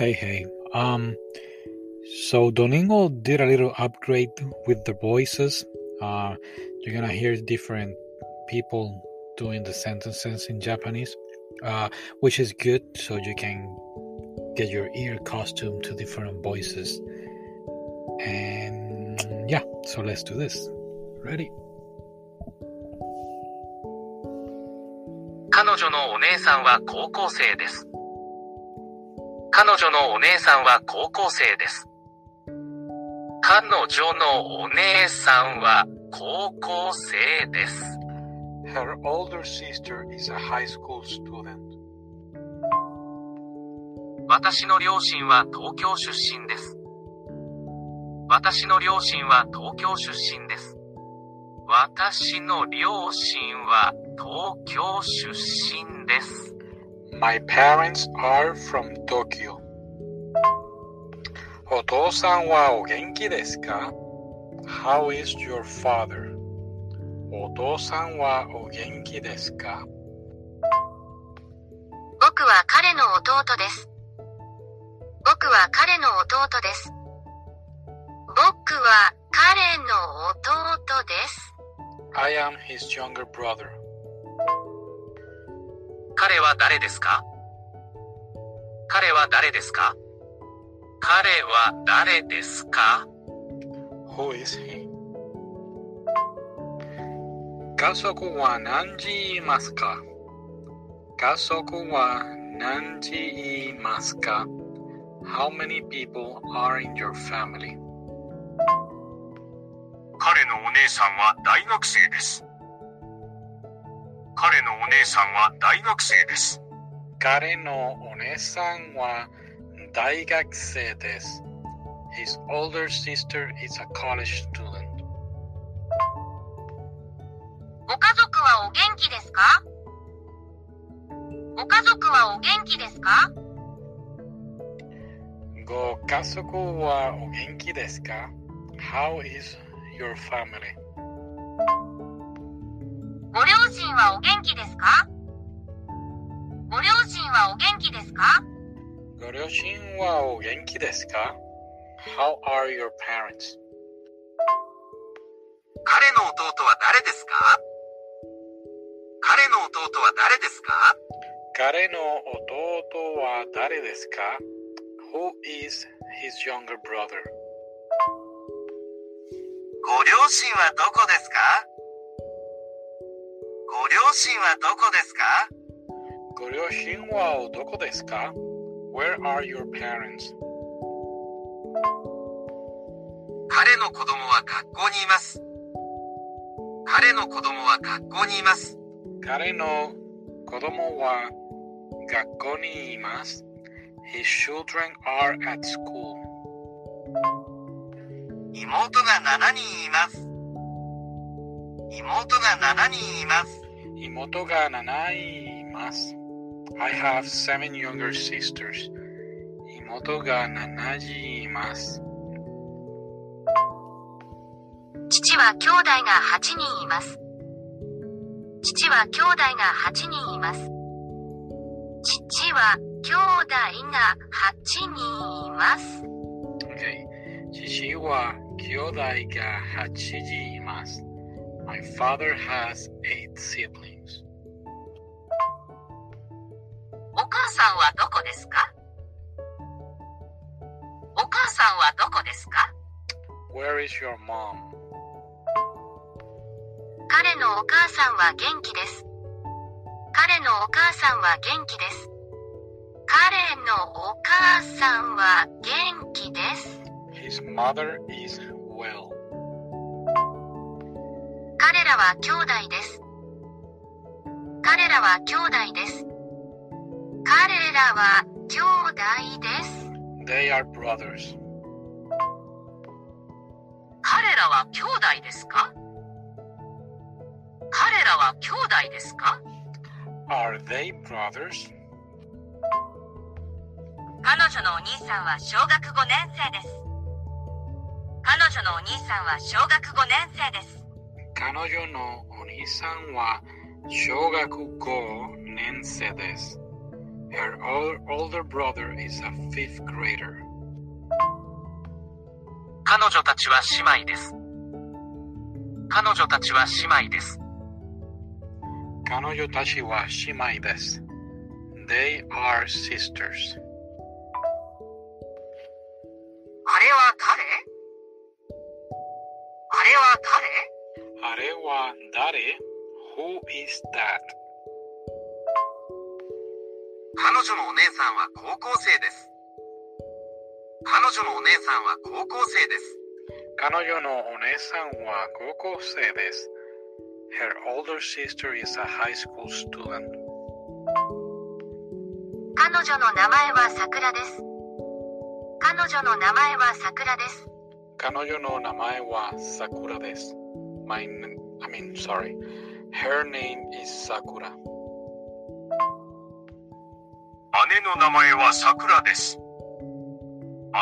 Hey, hey. Um, so Domingo did a little upgrade with the voices. Uh, you're gonna hear different people doing the sentences in Japanese, uh, which is good, so you can get your ear accustomed to different voices. And yeah, so let's do this. Ready? 彼女のお姉さんは高校生です。 彼女のお姉さんは高校生です。彼女のお姉さんは高校生です。Her older sister is a high school student. 私の両親は東京出身です。私の両親は東京出身です。私の両親は東京出身です。My parents are from Tokyo. お父さんはお元気ですか ?How is your father? お父さんはお元気ですか僕は彼の弟です。僕は彼の弟です。僕は彼の弟です。 I am his younger brother. 彼は誰ですか？彼は誰ですか？彼は誰ですか？Who is he? 家族は何時いますか？家族は何時いますか？How many people are in your family? 彼のお姉さんは大学生です。彼のお姉さんは大学生です。彼のお姉さんは大学生です。His older sister is a college student. ご家族はお元気ですか？ご家族はお元気ですか？ご家族はお元気ですか ?How is your family? ご両親はお元気ですか？ご両親はお元気ですか？ご両親はお元気ですか ?How are your parents? 彼の弟は誰ですか？彼の弟は誰ですか？彼の弟は誰ですか ?Who is his younger brother? ご両親はどこですか？ご両親はどこですか？ご両親はどこですか ?Where are your parents? 彼の子供は学校にいます。彼の子供は学校にいます。彼の子供は学校にいます。His children are at school. 妹が7人います。妹が7人います。妹が7人います。I have seven younger sisters. 妹が7人います。父は兄弟が8人います。父は兄弟が8人います。父は兄弟が8人います。Okay. 父は兄弟が8人います。My father has eight siblings. 母さんはどこですか？お母さんはどこですか？Where is your mom? 彼のお母さんは元気です。彼のお母さんは元気です。彼のお母さんは元気です。His mother is well. 彼らは兄弟です。彼らは兄弟です。彼ららは兄弟です。They are brothers. 彼らは兄弟ですか？彼らは兄弟ですか？Are they brothers? 彼女のお兄さんは小学5年生です。彼女のお兄さんは小学5年生です。彼女のお兄さんは小学5年生です。Her ol- older brother is a fifth grader. 彼女たちは姉妹です。彼女たちは姉妹です。彼女たちは姉妹です。They are sisters. あれは彼あれは彼あれは誰 ?Who is that? 彼女のお姉さんは高校生です。彼女のお姉さんは高校生です。彼女のお姉さんは高校生です。Her older sister is a high school student. 彼女の名前は桜です。彼女の名前は桜です。彼女の名前は桜です。My, I mean, sorry. Her name is Sakura. 姉の名前は桜です。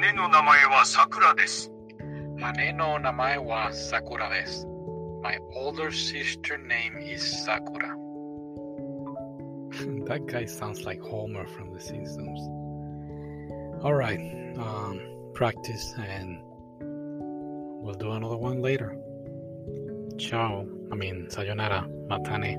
姉の名前は桜です。姉の名前は桜です。My older sister name is Sakura. that guy sounds like Homer from The Simpsons. All right, um, practice and we'll do another one later. Ciao. I mean, sayonara. Matane.